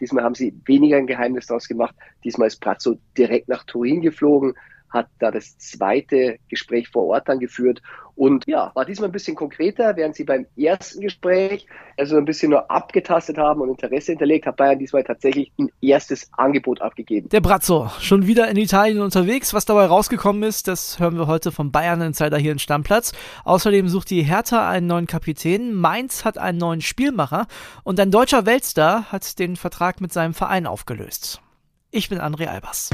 Diesmal haben sie weniger ein Geheimnis daraus gemacht. Diesmal ist Brazzo direkt nach Turin geflogen, hat da das zweite Gespräch vor Ort dann geführt und ja, war diesmal ein bisschen konkreter, während sie beim ersten Gespräch also ein bisschen nur abgetastet haben und Interesse hinterlegt, hat Bayern diesmal tatsächlich ein erstes Angebot abgegeben. Der Brazzo, schon wieder in Italien unterwegs. Was dabei rausgekommen ist, das hören wir heute vom Bayern Insider hier in Stammplatz. Außerdem sucht die Hertha einen neuen Kapitän, Mainz hat einen neuen Spielmacher und ein deutscher Weltstar hat den Vertrag mit seinem Verein aufgelöst. Ich bin André Albers.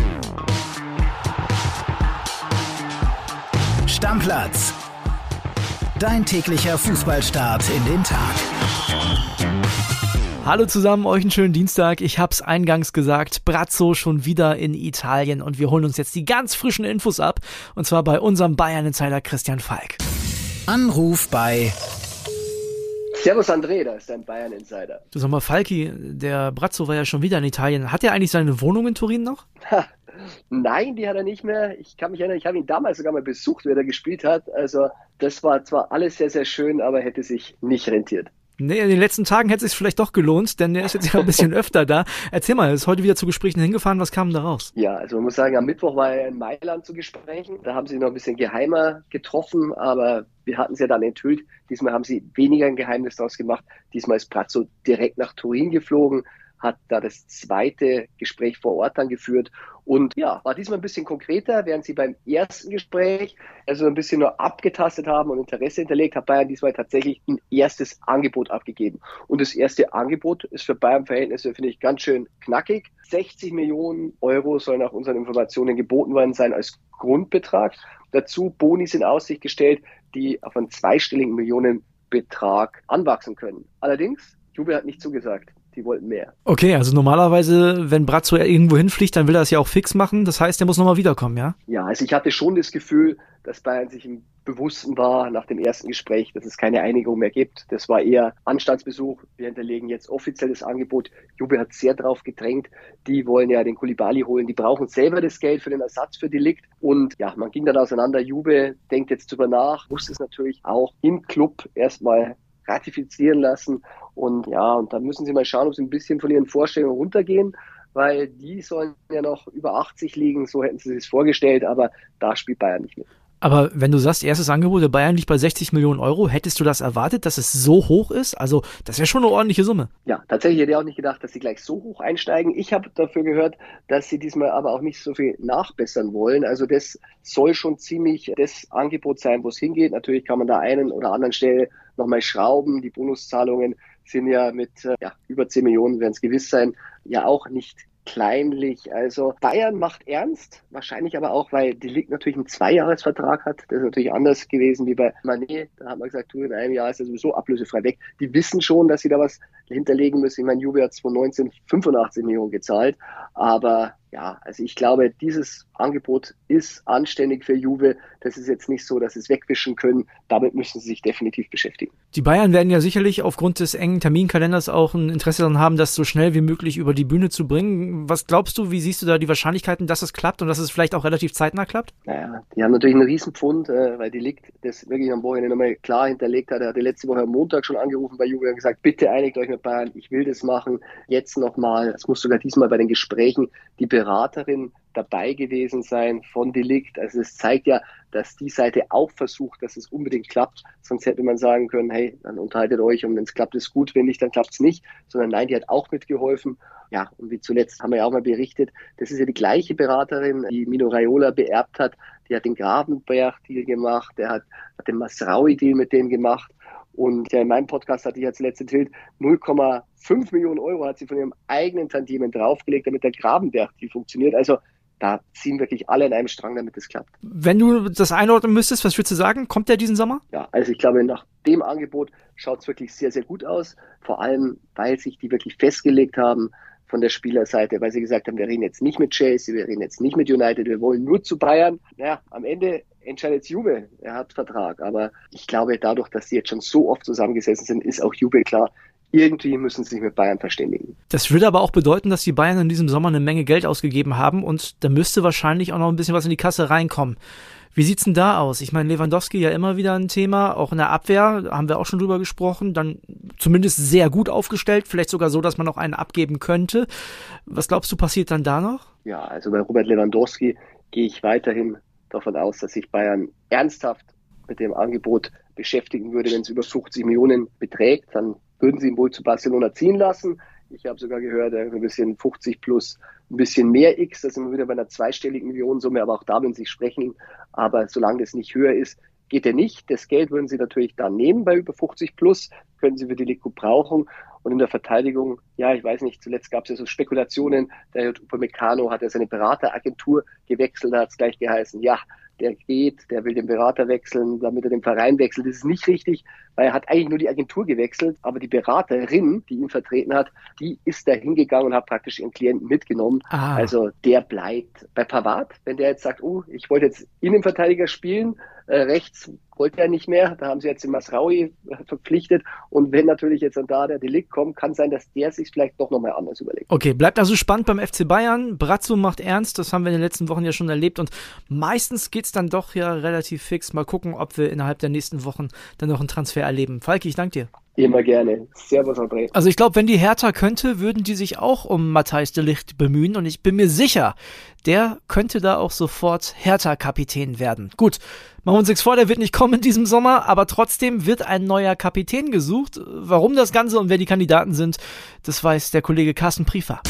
Stammplatz. Dein täglicher Fußballstart in den Tag. Hallo zusammen, euch einen schönen Dienstag. Ich hab's eingangs gesagt, Brazzo schon wieder in Italien und wir holen uns jetzt die ganz frischen Infos ab. Und zwar bei unserem Bayern-Insider Christian Falk. Anruf bei Servus André, da ist dein Bayern-Insider. Du sag mal, Falki, der Brazzo war ja schon wieder in Italien. Hat er eigentlich seine Wohnung in Turin noch? Nein, die hat er nicht mehr. Ich kann mich erinnern, ich habe ihn damals sogar mal besucht, wer er gespielt hat. Also das war zwar alles sehr, sehr schön, aber hätte sich nicht rentiert. Nee, in den letzten Tagen hätte es sich vielleicht doch gelohnt, denn er ist jetzt ja ein bisschen öfter da. Erzähl mal, er ist heute wieder zu Gesprächen hingefahren. Was kam da raus? Ja, also man muss sagen, am Mittwoch war er in Mailand zu Gesprächen. Da haben sie noch ein bisschen geheimer getroffen, aber wir hatten es ja dann enthüllt. Diesmal haben sie weniger ein Geheimnis daraus gemacht. Diesmal ist Pratzo direkt nach Turin geflogen, hat da das zweite Gespräch vor Ort dann geführt und ja, war diesmal ein bisschen konkreter, während sie beim ersten Gespräch also ein bisschen nur abgetastet haben und Interesse hinterlegt, hat Bayern diesmal tatsächlich ein erstes Angebot abgegeben. Und das erste Angebot ist für Bayern-Verhältnisse, finde ich, ganz schön knackig. 60 Millionen Euro sollen nach unseren Informationen geboten worden sein als Grundbetrag. Dazu Bonis in Aussicht gestellt, die auf einen zweistelligen Millionenbetrag anwachsen können. Allerdings, Jubel hat nicht zugesagt die wollten mehr. Okay, also normalerweise, wenn Brazzo irgendwo hinfliegt, dann will er es ja auch fix machen. Das heißt, er muss nochmal wiederkommen, ja? Ja, also ich hatte schon das Gefühl, dass Bayern sich im Bewussten war nach dem ersten Gespräch, dass es keine Einigung mehr gibt. Das war eher Anstandsbesuch. Wir hinterlegen jetzt offizielles Angebot. Juve hat sehr darauf gedrängt. Die wollen ja den Kulibali holen. Die brauchen selber das Geld für den Ersatz für Delikt. Und ja, man ging dann auseinander. Juve denkt jetzt drüber nach, muss es natürlich auch im Club erstmal ratifizieren lassen. Und ja, und da müssen sie mal schauen, ob sie ein bisschen von ihren Vorstellungen runtergehen, weil die sollen ja noch über 80 liegen, so hätten sie sich vorgestellt, aber da spielt Bayern nicht mit. Aber wenn du sagst, erstes Angebot der Bayern liegt bei 60 Millionen Euro, hättest du das erwartet, dass es so hoch ist? Also, das ja schon eine ordentliche Summe. Ja, tatsächlich hätte ich auch nicht gedacht, dass sie gleich so hoch einsteigen. Ich habe dafür gehört, dass sie diesmal aber auch nicht so viel nachbessern wollen. Also, das soll schon ziemlich das Angebot sein, wo es hingeht. Natürlich kann man da einen oder anderen Stelle nochmal schrauben. Die Bonuszahlungen sind ja mit äh, ja, über 10 Millionen, werden es gewiss sein, ja auch nicht kleinlich. Also Bayern macht ernst, wahrscheinlich aber auch, weil die Ligue natürlich einen Zweijahresvertrag hat. Das ist natürlich anders gewesen wie bei Manet. Da hat man gesagt, du, in einem Jahr ist er sowieso ablösefrei weg. Die wissen schon, dass sie da was hinterlegen müssen. Ich meine, Juve hat 2019 85 Millionen gezahlt, aber ja, also ich glaube, dieses Angebot ist anständig für Juve. Das ist jetzt nicht so, dass sie es wegwischen können. Damit müssen sie sich definitiv beschäftigen. Die Bayern werden ja sicherlich aufgrund des engen Terminkalenders auch ein Interesse daran haben, das so schnell wie möglich über die Bühne zu bringen. Was glaubst du, wie siehst du da die Wahrscheinlichkeiten, dass es klappt und dass es vielleicht auch relativ zeitnah klappt? Naja, die haben natürlich einen Riesenpfund, äh, weil die liegt das wirklich am Wochenende nochmal klar hinterlegt hat. Er hatte letzte Woche am Montag schon angerufen bei Juve und gesagt, bitte einigt euch mit Bayern, ich will das machen. Jetzt nochmal, es muss sogar diesmal bei den Gesprächen die Beraterin dabei gewesen sein von Delikt. Also es zeigt ja, dass die Seite auch versucht, dass es unbedingt klappt. Sonst hätte man sagen können, hey, dann unterhaltet euch und wenn es klappt, ist gut, wenn nicht, dann klappt es nicht. Sondern nein, die hat auch mitgeholfen. Ja, und wie zuletzt haben wir ja auch mal berichtet, das ist ja die gleiche Beraterin, die Mino Raiola beerbt hat. Die hat den Grabenberg-Deal gemacht, der hat, hat den Masraui-Deal mit dem gemacht. Und ja, in meinem Podcast hatte ich als letzte Tilt 0,5 Millionen Euro hat sie von ihrem eigenen Tantiemen draufgelegt, damit der Grabenberg die funktioniert. Also da ziehen wirklich alle in einem Strang, damit es klappt. Wenn du das einordnen müsstest, was würdest du sagen? Kommt der diesen Sommer? Ja, also ich glaube, nach dem Angebot schaut es wirklich sehr, sehr gut aus. Vor allem, weil sich die wirklich festgelegt haben von der Spielerseite, weil sie gesagt haben, wir reden jetzt nicht mit Chelsea, wir reden jetzt nicht mit United, wir wollen nur zu Bayern. Naja, am Ende entscheidet Juve, er hat Vertrag. Aber ich glaube, dadurch, dass sie jetzt schon so oft zusammengesessen sind, ist auch Juve klar, irgendwie müssen sie sich mit Bayern verständigen. Das würde aber auch bedeuten, dass die Bayern in diesem Sommer eine Menge Geld ausgegeben haben und da müsste wahrscheinlich auch noch ein bisschen was in die Kasse reinkommen. Wie sieht's denn da aus? Ich meine, Lewandowski ja immer wieder ein Thema, auch in der Abwehr, haben wir auch schon drüber gesprochen, dann zumindest sehr gut aufgestellt, vielleicht sogar so, dass man noch einen abgeben könnte. Was glaubst du, passiert dann da noch? Ja, also bei Robert Lewandowski gehe ich weiterhin davon aus, dass sich Bayern ernsthaft mit dem Angebot beschäftigen würde, wenn es über 50 Millionen beträgt, dann würden sie ihn wohl zu Barcelona ziehen lassen. Ich habe sogar gehört, ein bisschen 50 plus ein bisschen mehr X, da sind wir wieder bei einer zweistelligen Millionensumme, aber auch da würden sie sprechen. Aber solange das nicht höher ist, geht er nicht. Das Geld würden sie natürlich dann nehmen bei über 50 plus, können sie für die Liku brauchen. Und in der Verteidigung, ja, ich weiß nicht, zuletzt gab es ja so Spekulationen, der Upamecano hat ja seine Berateragentur gewechselt, da hat es gleich geheißen, ja, der geht, der will den Berater wechseln, damit er den Verein wechselt. Das ist nicht richtig, weil er hat eigentlich nur die Agentur gewechselt, aber die Beraterin, die ihn vertreten hat, die ist da hingegangen und hat praktisch ihren Klienten mitgenommen. Ah. Also der bleibt bei Pavard, wenn der jetzt sagt, oh, ich wollte jetzt Innenverteidiger spielen, äh, rechts wollte er nicht mehr. Da haben sie jetzt den Masraui äh, verpflichtet. Und wenn natürlich jetzt dann da der Delikt kommt, kann sein, dass der sich vielleicht doch nochmal anders überlegt. Okay, bleibt also spannend beim FC Bayern. Brazzo macht ernst. Das haben wir in den letzten Wochen ja schon erlebt. Und meistens geht es dann doch ja relativ fix. Mal gucken, ob wir innerhalb der nächsten Wochen dann noch einen Transfer erleben. Falki, ich danke dir. Immer gerne. Servus, André. Also ich glaube, wenn die Hertha könnte, würden die sich auch um Matthijs de Licht bemühen und ich bin mir sicher, der könnte da auch sofort Hertha-Kapitän werden. Gut, machen wir uns nichts vor, der wird nicht kommen in diesem Sommer, aber trotzdem wird ein neuer Kapitän gesucht. Warum das Ganze und wer die Kandidaten sind, das weiß der Kollege Carsten Priefer.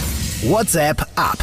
WhatsApp ab.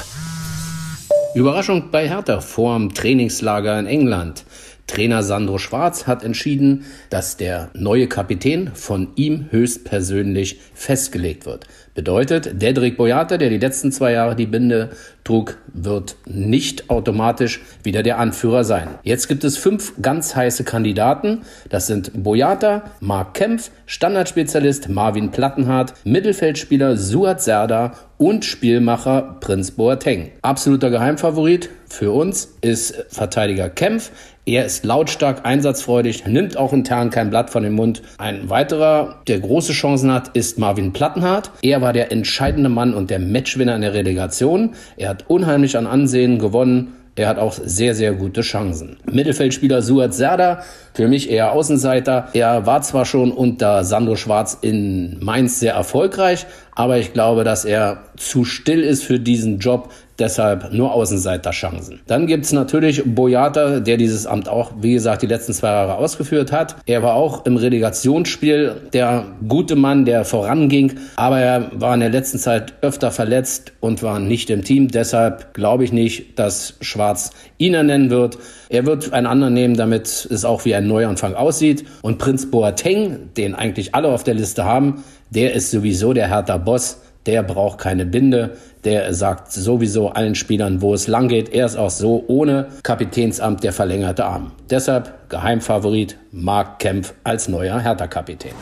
Überraschung bei Hertha vorm Trainingslager in England. Trainer Sandro Schwarz hat entschieden, dass der neue Kapitän von ihm höchstpersönlich festgelegt wird. Bedeutet, Dedrick Boyata, der die letzten zwei Jahre die Binde trug, wird nicht automatisch wieder der Anführer sein. Jetzt gibt es fünf ganz heiße Kandidaten. Das sind Boyata, Mark Kempf, Standardspezialist Marvin Plattenhardt, Mittelfeldspieler Suat Serda und Spielmacher Prinz Boateng. Absoluter Geheimfavorit für uns ist Verteidiger Kempf. Er ist lautstark, einsatzfreudig, nimmt auch intern kein Blatt von dem Mund. Ein weiterer, der große Chancen hat, ist Marvin Plattenhardt. Er war der entscheidende Mann und der Matchwinner in der Relegation. Er hat unheimlich an Ansehen gewonnen. Er hat auch sehr, sehr gute Chancen. Mittelfeldspieler Suat Serda, für mich eher Außenseiter. Er war zwar schon unter Sandro Schwarz in Mainz sehr erfolgreich, aber ich glaube, dass er zu still ist für diesen Job. Deshalb nur Außenseiterchancen. Dann gibt's natürlich Boyata, der dieses Amt auch, wie gesagt, die letzten zwei Jahre ausgeführt hat. Er war auch im Relegationsspiel der gute Mann, der voranging, aber er war in der letzten Zeit öfter verletzt und war nicht im Team. Deshalb glaube ich nicht, dass Schwarz ihn ernennen wird. Er wird einen anderen nehmen, damit es auch wie ein Neuanfang aussieht. Und Prinz Boateng, den eigentlich alle auf der Liste haben, der ist sowieso der Hertha Boss. Der braucht keine Binde. Der sagt sowieso allen Spielern, wo es lang geht. Er ist auch so ohne Kapitänsamt der verlängerte Arm. Deshalb Geheimfavorit Marc Kempf als neuer Hertha-Kapitän.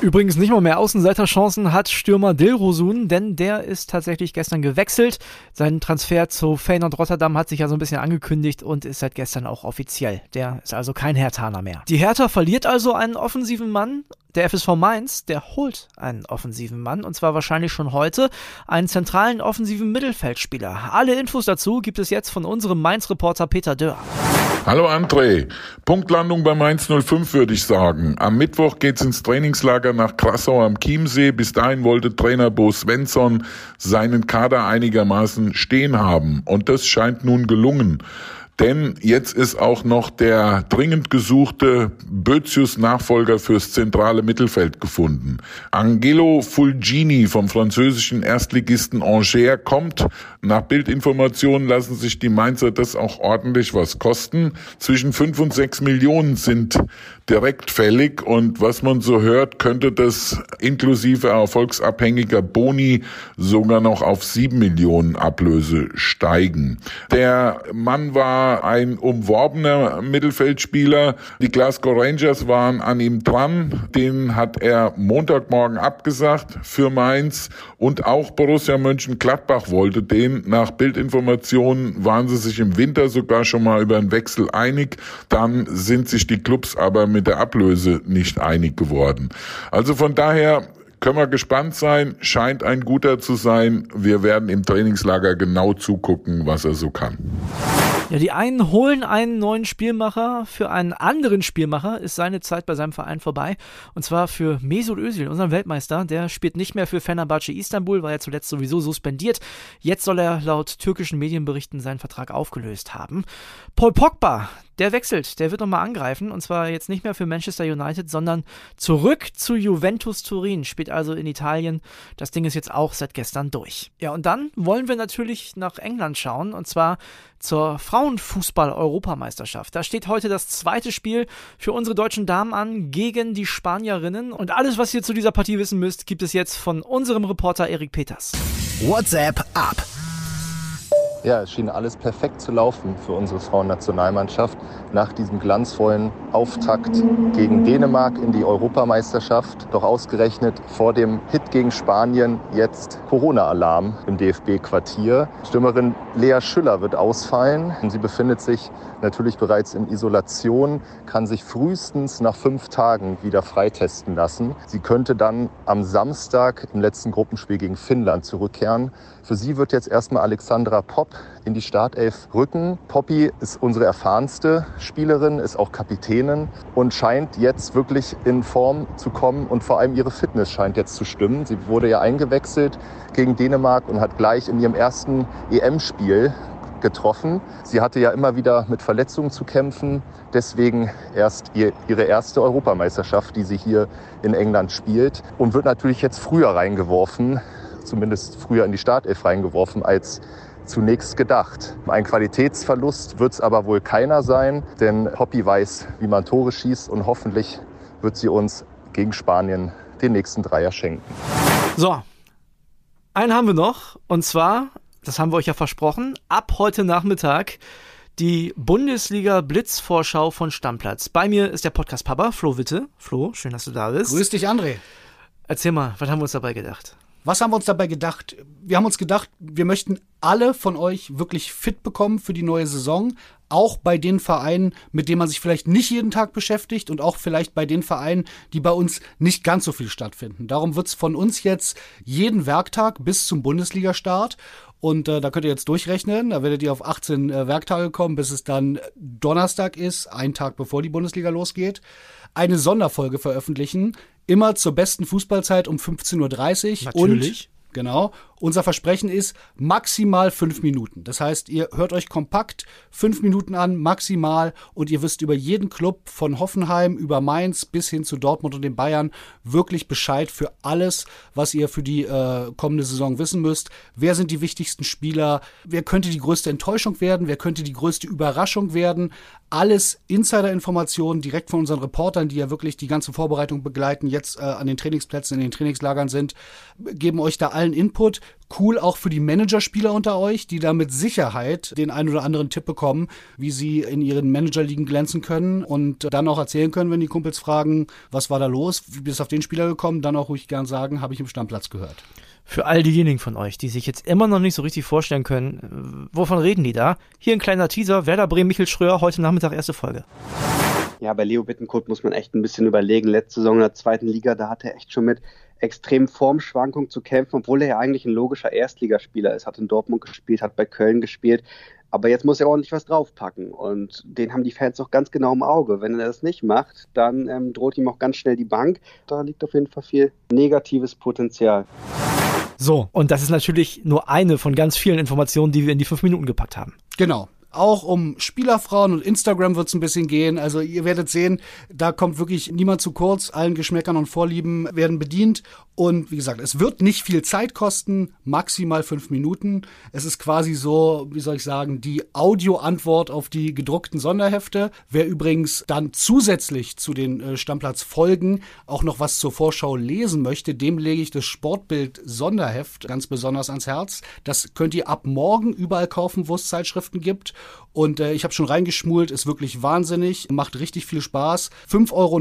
Übrigens nicht mal mehr Außenseiterchancen hat Stürmer Dilrosun, denn der ist tatsächlich gestern gewechselt. Sein Transfer zu Feyenoord Rotterdam hat sich ja so ein bisschen angekündigt und ist seit gestern auch offiziell. Der ist also kein Herthaner mehr. Die Hertha verliert also einen offensiven Mann. Der FSV Mainz, der holt einen offensiven Mann und zwar wahrscheinlich schon heute, einen zentralen offensiven Mittelfeldspieler. Alle Infos dazu gibt es jetzt von unserem Mainz-Reporter Peter Dörr. Hallo André. Punktlandung bei Mainz 05 würde ich sagen. Am Mittwoch geht's ins Trainingslager nach Krassau am Chiemsee. Bis dahin wollte Trainer Bo Svensson seinen Kader einigermaßen stehen haben. Und das scheint nun gelungen. Denn jetzt ist auch noch der dringend gesuchte Bözius-Nachfolger fürs zentrale Mittelfeld gefunden. Angelo Fulgini vom französischen Erstligisten Angers kommt. Nach Bildinformationen lassen sich die Mainzer das auch ordentlich was kosten. Zwischen fünf und sechs Millionen sind direkt fällig und was man so hört, könnte das inklusive erfolgsabhängiger Boni sogar noch auf sieben Millionen Ablöse steigen. Der Mann war ein umworbener Mittelfeldspieler. Die Glasgow Rangers waren an ihm dran. Den hat er Montagmorgen abgesagt für Mainz und auch Borussia Mönchengladbach wollte den. Nach Bildinformationen waren sie sich im Winter sogar schon mal über einen Wechsel einig. Dann sind sich die Clubs aber mit mit der Ablöse nicht einig geworden. Also von daher können wir gespannt sein, scheint ein guter zu sein. Wir werden im Trainingslager genau zugucken, was er so kann. Ja, die einen holen einen neuen Spielmacher, für einen anderen Spielmacher ist seine Zeit bei seinem Verein vorbei. Und zwar für Mesut Özil, unseren Weltmeister. Der spielt nicht mehr für Fenerbahce Istanbul, war ja zuletzt sowieso suspendiert. Jetzt soll er laut türkischen Medienberichten seinen Vertrag aufgelöst haben. Paul Pogba, der wechselt, der wird nochmal angreifen und zwar jetzt nicht mehr für Manchester United, sondern zurück zu Juventus Turin, spielt also in Italien. Das Ding ist jetzt auch seit gestern durch. Ja, und dann wollen wir natürlich nach England schauen und zwar zur Frauenfußball-Europameisterschaft. Da steht heute das zweite Spiel für unsere deutschen Damen an gegen die Spanierinnen und alles, was ihr zu dieser Partie wissen müsst, gibt es jetzt von unserem Reporter Erik Peters. WhatsApp ab. Ja, es schien alles perfekt zu laufen für unsere Frauennationalmannschaft nach diesem glanzvollen Auftakt gegen Dänemark in die Europameisterschaft. Doch ausgerechnet vor dem Hit gegen Spanien jetzt Corona-Alarm im DFB-Quartier. Stürmerin Lea Schüller wird ausfallen. Sie befindet sich natürlich bereits in Isolation, kann sich frühestens nach fünf Tagen wieder freitesten lassen. Sie könnte dann am Samstag im letzten Gruppenspiel gegen Finnland zurückkehren. Für sie wird jetzt erstmal Alexandra Popp in die Startelf rücken. Poppy ist unsere erfahrenste Spielerin, ist auch Kapitänin und scheint jetzt wirklich in Form zu kommen und vor allem ihre Fitness scheint jetzt zu stimmen. Sie wurde ja eingewechselt gegen Dänemark und hat gleich in ihrem ersten EM-Spiel getroffen. Sie hatte ja immer wieder mit Verletzungen zu kämpfen. Deswegen erst ihr, ihre erste Europameisterschaft, die sie hier in England spielt. Und wird natürlich jetzt früher reingeworfen, zumindest früher in die Startelf reingeworfen, als zunächst gedacht. Ein Qualitätsverlust wird es aber wohl keiner sein, denn Hoppy weiß, wie man Tore schießt und hoffentlich wird sie uns gegen Spanien den nächsten Dreier schenken. So, einen haben wir noch und zwar, das haben wir euch ja versprochen, ab heute Nachmittag die Bundesliga Blitzvorschau von Stammplatz. Bei mir ist der Podcast Papa, Flo Witte. Flo, schön, dass du da bist. Grüß dich, André. Erzähl mal, was haben wir uns dabei gedacht? Was haben wir uns dabei gedacht? Wir haben uns gedacht, wir möchten alle von euch wirklich fit bekommen für die neue Saison. Auch bei den Vereinen, mit denen man sich vielleicht nicht jeden Tag beschäftigt und auch vielleicht bei den Vereinen, die bei uns nicht ganz so viel stattfinden. Darum wird es von uns jetzt jeden Werktag bis zum Bundesligastart. Und äh, da könnt ihr jetzt durchrechnen. Da werdet ihr auf 18 äh, Werktage kommen, bis es dann Donnerstag ist, ein Tag bevor die Bundesliga losgeht. Eine Sonderfolge veröffentlichen, immer zur besten Fußballzeit um 15.30 Uhr. Natürlich. Und Genau. Unser Versprechen ist maximal fünf Minuten. Das heißt, ihr hört euch kompakt fünf Minuten an, maximal, und ihr wisst über jeden Club von Hoffenheim über Mainz bis hin zu Dortmund und den Bayern wirklich Bescheid für alles, was ihr für die äh, kommende Saison wissen müsst. Wer sind die wichtigsten Spieler? Wer könnte die größte Enttäuschung werden? Wer könnte die größte Überraschung werden? Alles Insider-Informationen direkt von unseren Reportern, die ja wirklich die ganze Vorbereitung begleiten, jetzt äh, an den Trainingsplätzen, in den Trainingslagern sind, geben euch da allen Input. Cool auch für die Managerspieler unter euch, die da mit Sicherheit den einen oder anderen Tipp bekommen, wie sie in ihren Managerligen glänzen können und dann auch erzählen können, wenn die Kumpels fragen, was war da los, wie bist du auf den Spieler gekommen, dann auch ruhig gern sagen, habe ich im Stammplatz gehört. Für all diejenigen von euch, die sich jetzt immer noch nicht so richtig vorstellen können, wovon reden die da? Hier ein kleiner Teaser, Werder Bremen, Michel Schröer, heute Nachmittag erste Folge. Ja, bei Leo Bittencourt muss man echt ein bisschen überlegen. Letzte Saison in der zweiten Liga, da hat er echt schon mit extremen Formschwankungen zu kämpfen, obwohl er ja eigentlich ein logischer Erstligaspieler ist. Hat in Dortmund gespielt, hat bei Köln gespielt. Aber jetzt muss er ordentlich was draufpacken. Und den haben die Fans auch ganz genau im Auge. Wenn er das nicht macht, dann ähm, droht ihm auch ganz schnell die Bank. Da liegt auf jeden Fall viel negatives Potenzial. So, und das ist natürlich nur eine von ganz vielen Informationen, die wir in die fünf Minuten gepackt haben. Genau auch um Spielerfrauen und Instagram wird es ein bisschen gehen. Also ihr werdet sehen, da kommt wirklich niemand zu kurz. Allen Geschmäckern und Vorlieben werden bedient. Und wie gesagt, es wird nicht viel Zeit kosten, maximal fünf Minuten. Es ist quasi so, wie soll ich sagen, die Audioantwort auf die gedruckten Sonderhefte. Wer übrigens dann zusätzlich zu den äh, Stammplatzfolgen auch noch was zur Vorschau lesen möchte, dem lege ich das Sportbild Sonderheft ganz besonders ans Herz. Das könnt ihr ab morgen überall kaufen, wo es Zeitschriften gibt. Und äh, ich habe schon reingeschmult, ist wirklich wahnsinnig, macht richtig viel Spaß. 5,90 Euro,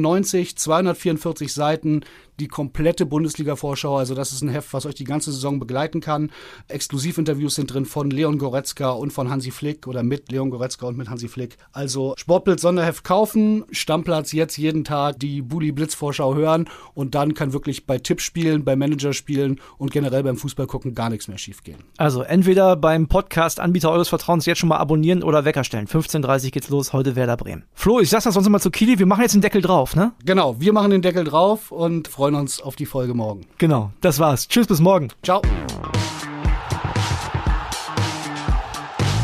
244 Seiten, die komplette Bundesliga-Vorschau. Also das ist ein Heft, was euch die ganze Saison begleiten kann. Exklusivinterviews sind drin von Leon Goretzka und von Hansi Flick oder mit Leon Goretzka und mit Hansi Flick. Also Sportbild Sonderheft kaufen, Stammplatz jetzt jeden Tag die Bully Blitz Vorschau hören und dann kann wirklich bei Tippspielen, bei Managerspielen und generell beim Fußball gucken gar nichts mehr schiefgehen. Also entweder beim Podcast-Anbieter eures Vertrauens jetzt schon mal abonnieren oder Wecker stellen. 15.30 geht's los, heute Werder Bremen. Flo, ich sag's das sonst mal zu Kili, wir machen jetzt den Deckel drauf, ne? Genau, wir machen den Deckel drauf und freuen uns auf die Folge morgen. Genau, das war's. Tschüss, bis morgen. Ciao.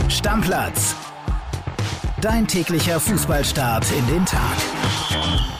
Stammplatz. Dein täglicher Fußballstart in den Tag.